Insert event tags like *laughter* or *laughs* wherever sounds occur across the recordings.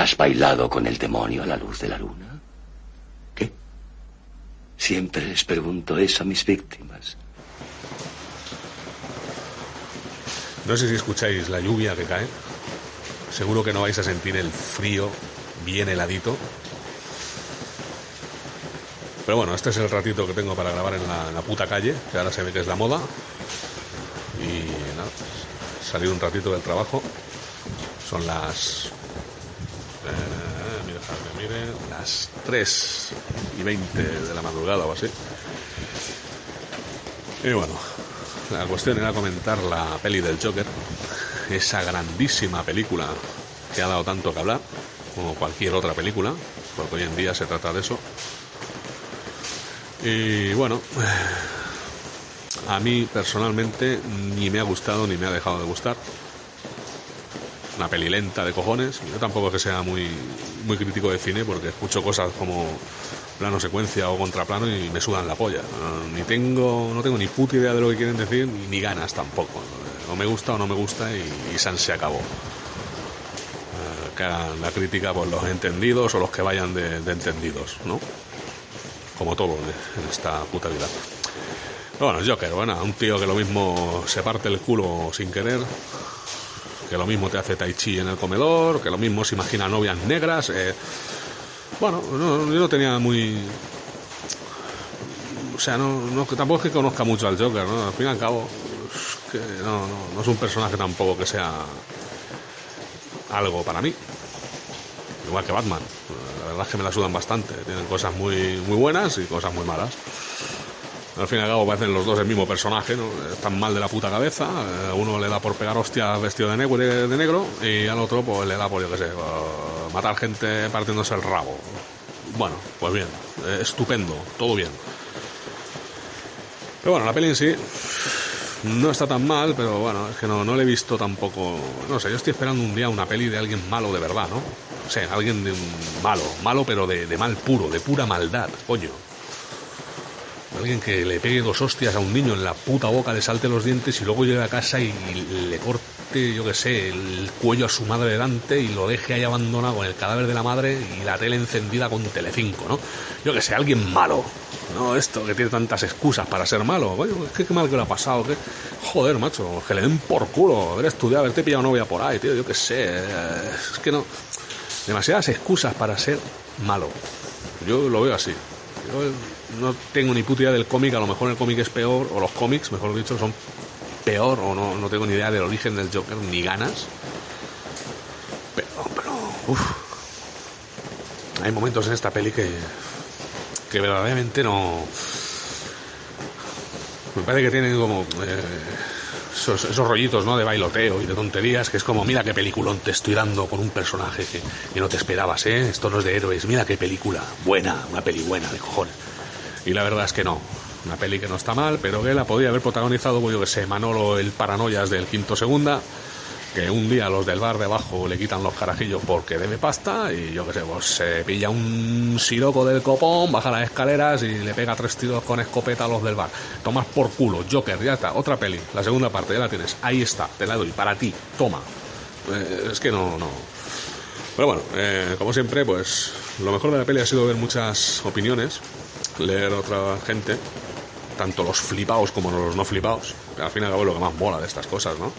¿Has bailado con el demonio a la luz de la luna? ¿Qué? Siempre les pregunto eso a mis víctimas. No sé si escucháis la lluvia que cae. Seguro que no vais a sentir el frío bien heladito. Pero bueno, este es el ratito que tengo para grabar en la, puta calle, que ahora se ve que es la moda. Y nada, pues, salir un ratito del trabajo. Son las. Las 3 y 20 de la madrugada o así. Y bueno, la cuestión era comentar la peli del Joker, esa grandísima película que ha dado tanto que hablar, como cualquier otra película, porque hoy en día se trata de eso. Y bueno, a mí personalmente ni me ha gustado ni me ha dejado de gustar. Una peli lenta de cojones. Yo tampoco que sea muy, muy crítico de cine porque escucho cosas como plano secuencia o contraplano y me sudan la polla. ni tengo, no tengo ni puta idea de lo que quieren decir, ni, ganas tampoco. O me gusta o no me gusta y, y San se acabó. Eh, la crítica por los entendidos o los que vayan de, entendidos, ¿no? Como todo en esta puta vida. bueno, Joker, bueno, un tío que lo mismo se parte el culo sin querer, que lo mismo te hace tai chi en el comedor, que lo mismo se imagina novias negras. Eh, bueno, no, yo no tenía muy. O sea, no, tampoco es que conozca mucho al Joker, ¿no? Al fin y al cabo, es que no, no, es un personaje tampoco que sea algo para mí. Igual que Batman. La verdad es que me la sudan bastante. Tienen cosas muy, muy buenas y cosas muy malas. Al fin y al cabo parecen los dos el mismo personaje, ¿no? Están mal de la puta cabeza. A uno le da por pegar hostias vestido de negro, de negro y al otro pues le da por, yo qué sé, matar gente partiéndose el rabo. Bueno, pues bien, eh, estupendo, todo bien. Pero bueno, la peli en sí no está tan mal, pero bueno, es que no, no le he visto tampoco. No sé, yo estoy esperando un día una peli de alguien malo de verdad, ¿no? O sea, alguien de malo, malo pero de, de mal puro, de pura maldad, coño. Alguien que le pegue dos hostias a un niño en la puta boca, le salte los dientes y luego llegue a casa y le corte, yo qué sé, el cuello a su madre delante y lo deje ahí abandonado con el cadáver de la madre y la tele encendida con Telecinco, ¿no? Yo que sé, alguien malo. No, esto que tiene tantas excusas para ser malo. Bueno, es que qué mal que lo ha pasado. Que... Joder, macho, que le den por culo. Haber estudiado, haberte pillado novia por ahí, tío. Yo qué sé. Es que no. Demasiadas excusas para ser malo. Yo lo veo así. Yo no tengo ni puta idea del cómic, a lo mejor el cómic es peor, o los cómics, mejor dicho, son peor, o no, no tengo ni idea del origen del Joker, ni ganas. Pero, pero, uff. Hay momentos en esta peli que, que verdaderamente no. Me parece que tienen como eh, esos, rollitos ¿no? de bailoteo y de tonterías, que es como, mira qué peliculón te estoy dando con un personaje que, que no te esperabas, ¿eh? Esto no es de héroes, mira qué película, buena, una peli buena, de cojones. Y la verdad es que no. Una peli que no está mal, pero que la podía haber protagonizado, pues yo que sé, Manolo el Paranoias del quinto segunda, que un día los del bar de abajo le quitan los carajillos porque debe pasta y yo que sé, pues se pilla un siroco del copón, baja las escaleras y le pega tres tiros con escopeta a los del bar. Tomas por culo, Joker, ya está, otra peli, la segunda parte, ya la tienes, ahí está, te la doy, para ti, toma. Eh, es que no, no. Pero bueno, eh, como siempre, pues lo mejor de la peli ha sido ver muchas opiniones leer otra gente, tanto los flipados como los no flipados, al fin y al cabo es lo que más mola de estas cosas, ¿no?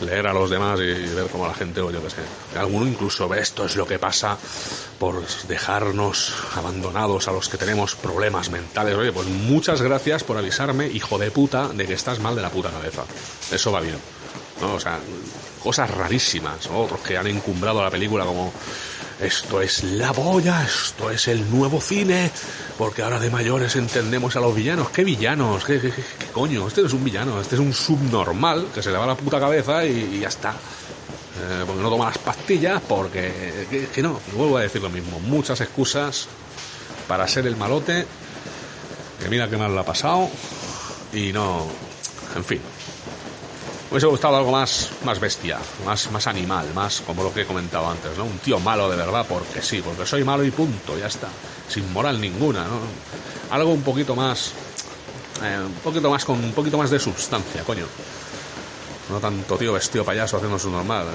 Leer a los demás y ver cómo la gente, o yo qué sé, alguno incluso ve esto es lo que pasa por dejarnos abandonados a los que tenemos problemas mentales. Oye, pues muchas gracias por avisarme, hijo de puta, de que estás mal de la puta cabeza. Eso va bien. ¿no? O sea, cosas rarísimas. Otros que han encumbrado la película como esto es la boya, esto es el nuevo cine, porque ahora de mayores entendemos a los villanos. ¿Qué villanos? ¿Qué, coño? Este no es un villano, este es un subnormal que se le va la puta cabeza y, ya está. Eh, porque no toma las pastillas, porque... Que, no, vuelvo a decir lo mismo. Muchas excusas para ser el malote, que mira qué mal lo ha pasado, y no... En fin, hubiese gustado algo más, más bestia, más, más animal, más como lo que he comentado antes, ¿no? Un tío malo de verdad porque sí, porque soy malo y punto, ya está. Sin moral ninguna, ¿no? Algo un poquito más. Eh, un poquito más con un poquito más de sustancia, coño. No tanto tío vestido payaso haciendo su normal.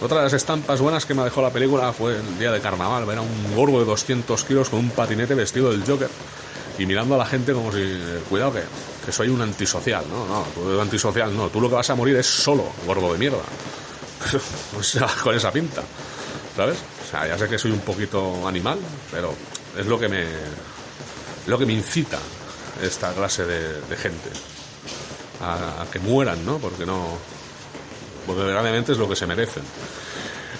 Otra de las estampas buenas que me dejó la película fue el día de carnaval. Era un gordo de 200 kilos con un patinete vestido del Joker y mirando a la gente como si, cuidado que, que soy un antisocial. No, no, tú antisocial no. Tú lo que vas a morir es solo, gordo de mierda. *laughs* o sea, con esa pinta. ¿Sabes? O sea, ya sé que soy un poquito animal, pero es lo que me, lo que me incita esta clase de, gente a, que mueran, ¿no? Porque no, porque verdaderamente es lo que se merecen.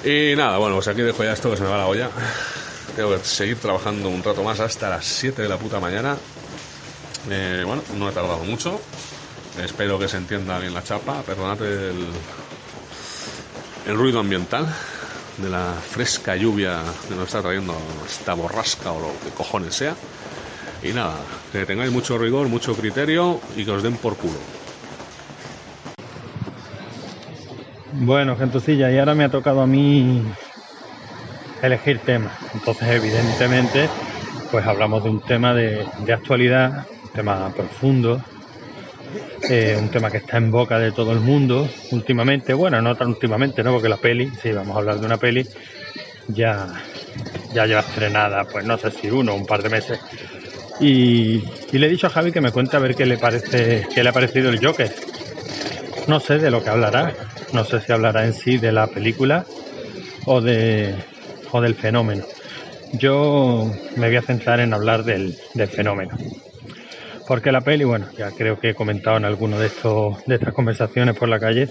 Y nada, bueno, pues aquí dejo ya esto que se me va la olla. Tengo que seguir trabajando un rato más hasta las 7 de la puta mañana. Eh, bueno, no he tardado mucho. Espero que se entienda bien la chapa. Perdonad el, el ruido ambiental de la fresca lluvia que nos está trayendo esta borrasca o lo que cojones sea. Y nada, que tengáis mucho rigor, mucho criterio y que os den por culo. Bueno, gentecilla, y ahora me ha tocado a mí elegir temas. Entonces, evidentemente, pues hablamos de un tema de, actualidad, un tema profundo, eh, un tema que está en boca de todo el mundo últimamente. Bueno, no tan últimamente, ¿no? Porque la peli, si vamos a hablar de una peli, ya, ya lleva estrenada, pues no sé si uno o un par de meses. Y, le he dicho a Javi que me cuente a ver qué le parece, qué le ha parecido el Joker. No sé de lo que hablará, no sé si hablará en sí de la película o, de, o del fenómeno. Yo me voy a centrar en hablar del, fenómeno. Porque la peli, bueno, ya creo que he comentado en alguno de estos de estas conversaciones por la calle,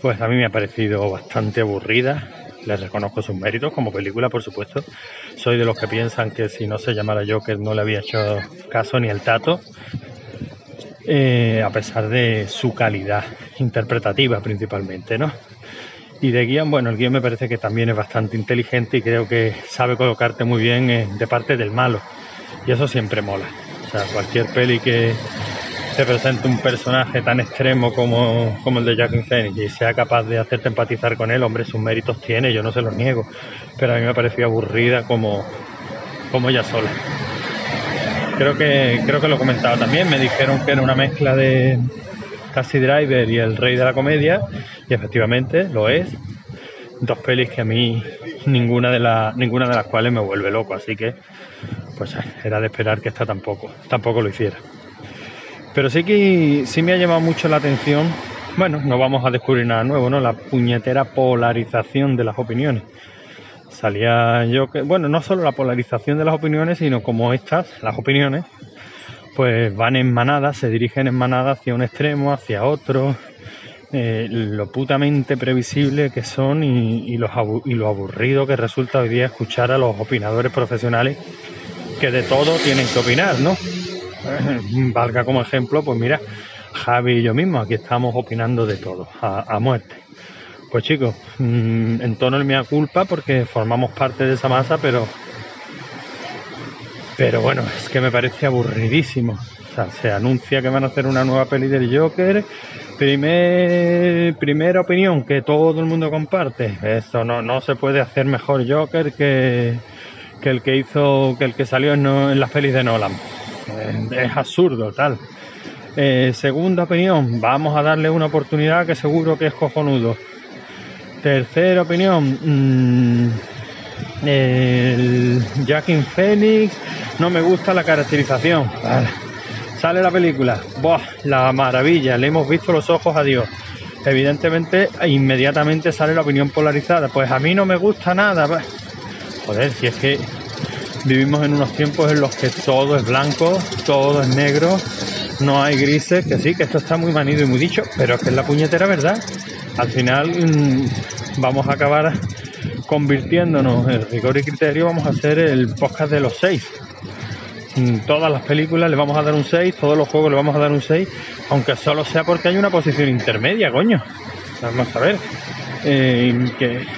pues a mí me ha parecido bastante aburrida. Les reconozco sus méritos como película, por supuesto. Soy de los que piensan que si no se llamara Joker no le había hecho caso ni el tato. Eh, a pesar de su calidad interpretativa principalmente, ¿no? Y de guion, bueno, el guion me parece que también es bastante inteligente y creo que sabe colocarte muy bien eh, de parte del malo. Y eso siempre mola. O sea, cualquier peli que te presente un personaje tan extremo como, como el de Jack Phoenix y sea capaz de hacerte empatizar con él, hombre, sus méritos tiene, yo no se los niego. Pero a mí me pareció aburrida como, como ella sola. Creo que, creo que lo he comentado también. Me dijeron que era una mezcla de Taxi Driver y El Rey de la Comedia, y efectivamente lo es. Dos pelis que a mí ninguna de, la, ninguna de las cuales me vuelve loco, así que pues era de esperar que esta tampoco, tampoco lo hiciera. Pero sí que sí me ha llamado mucho la atención, bueno, no vamos a descubrir nada nuevo, ¿no? La puñetera polarización de las opiniones salía yo que, bueno, no solo la polarización de las opiniones, sino como estas, las opiniones, pues van en manada, se dirigen en manada hacia un extremo, hacia otro, eh, lo putamente previsible que son y, lo, y lo aburrido que resulta hoy día escuchar a los opinadores profesionales que de todo tienen que opinar, ¿no? *clears throat* Valga como ejemplo, pues mira, Javi y yo mismo, aquí estamos opinando de todo, a muerte. Pues chicos, mm, en tono el mea culpa porque formamos parte de esa masa, pero. Pero bueno, es que me parece aburridísimo. Se anuncia que van a hacer una nueva peli del Joker. Primer, primera opinión que todo el mundo comparte. Eso no, no se puede hacer mejor Joker que, que el que hizo, que el que salió en, en las pelis de Nolan. Es, absurdo, tal. Eh, segunda opinión, vamos a darle una oportunidad que seguro que es cojonudo. Tercera opinión. Mmm, el Jackin Phoenix. No me gusta la caracterización. Sale la película. Buah, la maravilla. Le hemos visto los ojos a Dios. Evidentemente, inmediatamente sale la opinión polarizada. Pues a mí no me gusta nada. Joder, si es que vivimos en unos tiempos en los que todo es blanco, todo es negro, no hay grises, que sí, que esto está muy manido y muy dicho, pero es que es la puñetera verdad al final mm, vamos a acabar convirtiéndonos en rigor y criterio, vamos a hacer el podcast de los seis. Todas las películas le vamos a dar un 6, todos los juegos le vamos a dar un 6, aunque solo sea porque hay una posición intermedia, coño. Vamos a ver. Eh,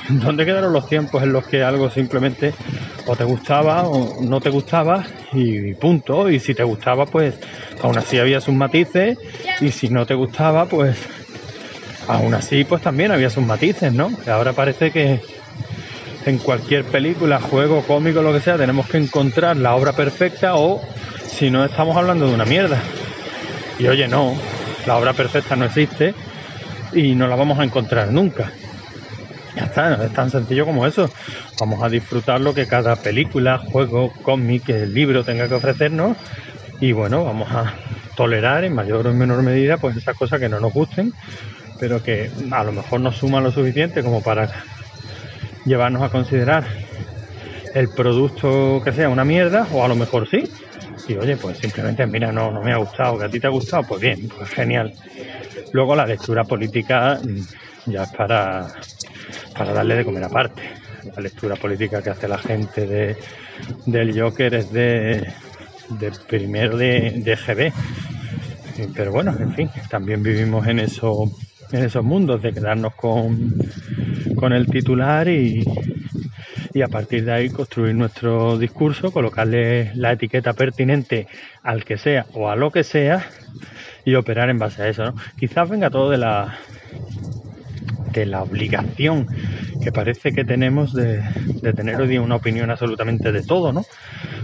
¿Dónde quedaron los tiempos en los que algo simplemente o te gustaba o no te gustaba y punto? Y si te gustaba, pues aún así había sus matices y si no te gustaba, pues Aún así, pues también había sus matices, ¿no? Ahora parece que en cualquier película, juego, cómico, lo que sea, tenemos que encontrar la obra perfecta o si no estamos hablando de una mierda. Y oye, no, la obra perfecta no existe y no la vamos a encontrar nunca. Ya está, es tan sencillo como eso. Vamos a disfrutar lo que cada película, juego, cómic, libro tenga que ofrecernos y bueno, vamos a tolerar en mayor o menor medida pues esas cosas que no nos gusten, pero que a lo mejor nos suman lo suficiente como para llevarnos a considerar el producto que sea una mierda o a lo mejor sí. Y oye, pues simplemente mira, no, no me ha gustado, que a ti te ha gustado, pues bien, pues genial. Luego la lectura política mm, ya es para, para darle de comer aparte. La lectura política que hace la gente de, del Joker es de, de primero de, de GB. Pero bueno, en fin, también vivimos en, eso, en esos mundos de quedarnos con, con el titular y, y a partir de ahí construir nuestro discurso, colocarle la etiqueta pertinente al que sea o a lo que sea y operar en base a eso. ¿no? Quizás venga todo de la de la obligación que parece que tenemos de, tener hoy día una opinión absolutamente de todo, ¿no?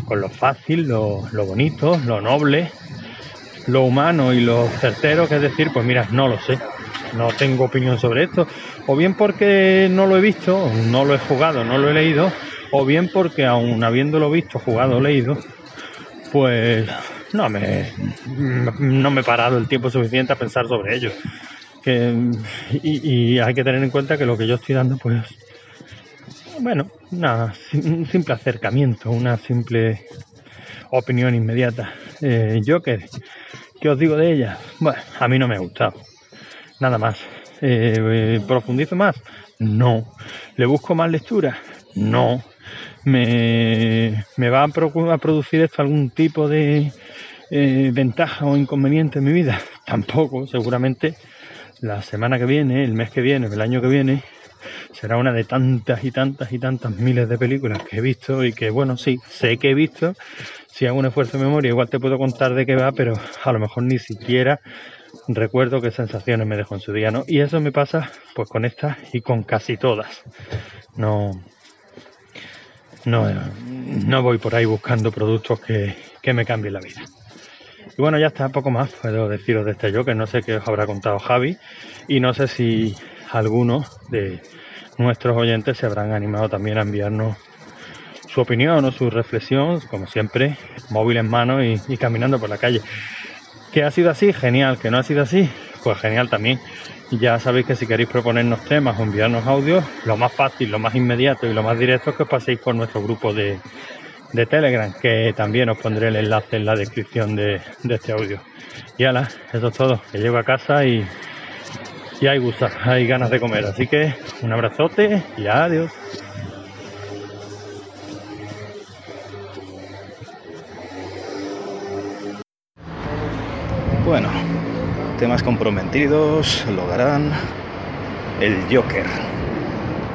Con lo fácil, lo, lo bonito, lo noble, lo humano y lo certero, que es decir, pues mira, no lo sé, no tengo opinión sobre esto, o bien porque no lo he visto, no lo he jugado, no lo he leído, o bien porque aún habiéndolo visto, jugado, leído, pues no me, no me he parado el tiempo suficiente a pensar sobre ello. Que, y, hay que tener en cuenta que lo que yo estoy dando, pues, bueno, nada, un simple acercamiento, una simple opinión inmediata. Eh, Joker, ¿qué os digo de ella? Bueno, a mí no me ha gustado. Nada más. Eh, ¿Profundizo más? No. ¿Le busco más lectura? No. ¿Me, me va a, a, producir esto algún tipo de eh, ventaja o inconveniente en mi vida? *laughs* Tampoco. Seguramente la semana que viene, el mes que viene, el año que viene, será una de tantas y tantas y tantas miles de películas que he visto y que, bueno, sí, sé que he visto. Si hago un esfuerzo de memoria, igual te puedo contar de qué va, pero a lo mejor ni siquiera recuerdo qué sensaciones me dejó en su día, ¿no? Y eso me pasa pues con estas y con casi todas. No, no, no voy por ahí buscando productos que, que me cambien la vida. Y bueno, ya está, poco más puedo deciros de este yo, que no sé qué os habrá contado Javi y no sé si algunos de nuestros oyentes se habrán animado también a enviarnos su opinión o su reflexión, como siempre, móvil en mano y, y caminando por la calle. ¿Que ha sido así? Genial. ¿Que no ha sido así? Pues genial también. Ya sabéis que si queréis proponernos temas o enviarnos audios, lo más fácil, lo más inmediato y lo más directo es que os paséis por nuestro grupo de, de Telegram, que también os pondré el enlace en la descripción de, este audio. Y ala, eso es todo. Que llego a casa y, y hay gusto, hay ganas de comer. Así que un abrazote y adiós. Bueno, temas comprometidos, lo harán. El Joker.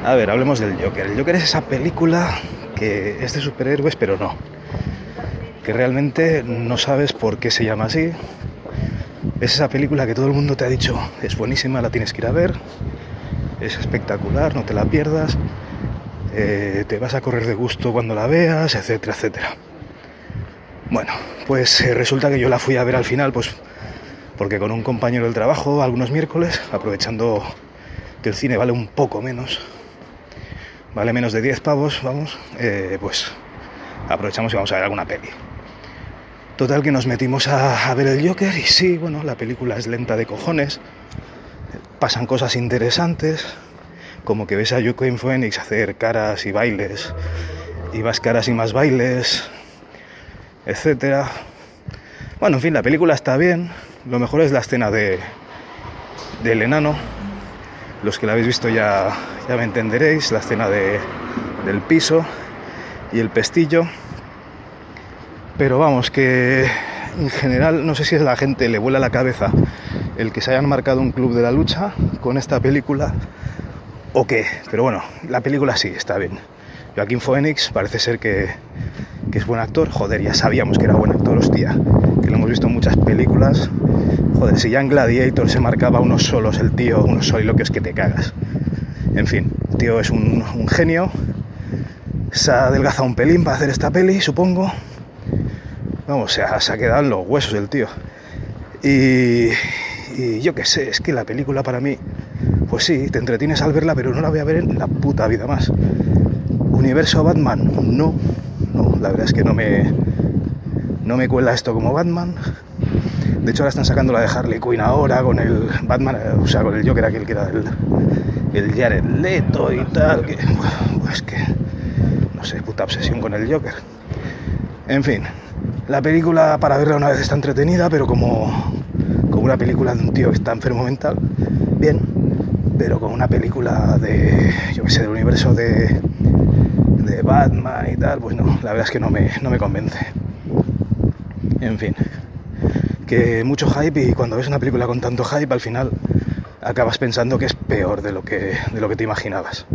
A ver, hablemos del Joker. El Joker es esa película que es de superhéroes, pero no. Que realmente no sabes por qué se llama así. Es esa película que todo el mundo te ha dicho, es buenísima, la tienes que ir a ver. Es espectacular, no te la pierdas. Eh, te vas a correr de gusto cuando la veas, etcétera, etcétera. Bueno, pues eh, resulta que yo la fui a ver al final, pues porque con un compañero del trabajo, algunos miércoles, aprovechando que el cine vale un poco menos, vale menos de 10 pavos, vamos, eh, pues aprovechamos y vamos a ver alguna peli. Total que nos metimos a, ver el Joker y sí, bueno, la película es lenta de cojones, pasan cosas interesantes, como que ves a Joaquin Phoenix hacer caras y bailes, y más caras y más bailes, etcétera. Bueno, en fin, la película está bien, lo mejor es la escena de del enano. Los que la habéis visto ya, ya me entenderéis. La escena de, del piso y el pestillo. Pero vamos, que en general no sé si es la gente le vuela la cabeza el que se hayan marcado un club de la lucha con esta película o qué. Pero bueno, la película sí está bien. Joaquín Phoenix parece ser que, que es buen actor. Joder, ya sabíamos que era buen actor, hostia. Que lo hemos visto en muchas películas Si ya en Gladiator se marcaba unos solos el tío, unos soliloquios que te cagas. En fin, el tío es un, genio. Se ha adelgazado un pelín para hacer esta peli, supongo. Vamos, se ha, se ha quedado en los huesos el tío. Y, y yo qué sé, es que la película para mí pues sí, te entretienes al verla, pero no la voy a ver en la puta vida más. Universo Batman, no, no, la verdad es que no me, no me cuela esto como Batman. De hecho, ahora están sacando la de Harley Quinn ahora con el Batman, eh, o sea, con el Joker aquel que era el, el Jared Leto y tal, que, pues que, no sé, puta obsesión con el Joker. En fin, la película para verla una vez está entretenida, pero como, como una película de un tío que está enfermo mental, bien, pero como una película de, yo qué sé, del universo de, de Batman y tal, pues no, la verdad es que no me, no me convence. En fin, que mucho hype y cuando ves una película con tanto hype al final acabas pensando que es peor de lo que, de lo que te imaginabas.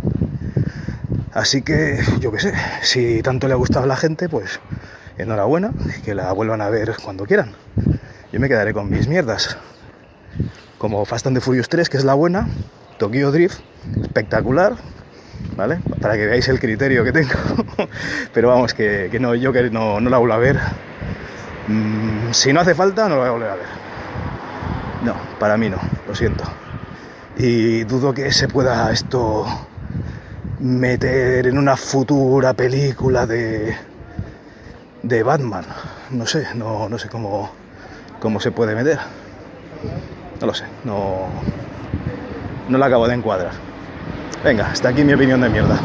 Así que, yo qué sé, si tanto le ha gustado a la gente, pues enhorabuena, que la vuelvan a ver cuando quieran. Yo me quedaré con mis mierdas. Como Fast and the Furious 3, que es la buena, Tokyo Drift, espectacular, ¿vale? Para que veáis el criterio que tengo. *laughs* Pero vamos, que, que no, yo que no, no la vuelvo a ver. Mm, si no hace falta, no la voy a volver a ver. No, para mí no, lo siento. Y dudo que se pueda esto meter en una futura película de, de Batman. No sé, no, no sé cómo, cómo se puede meter. No lo sé, no, no la acabo de encuadrar. Venga, hasta aquí mi opinión de mierda.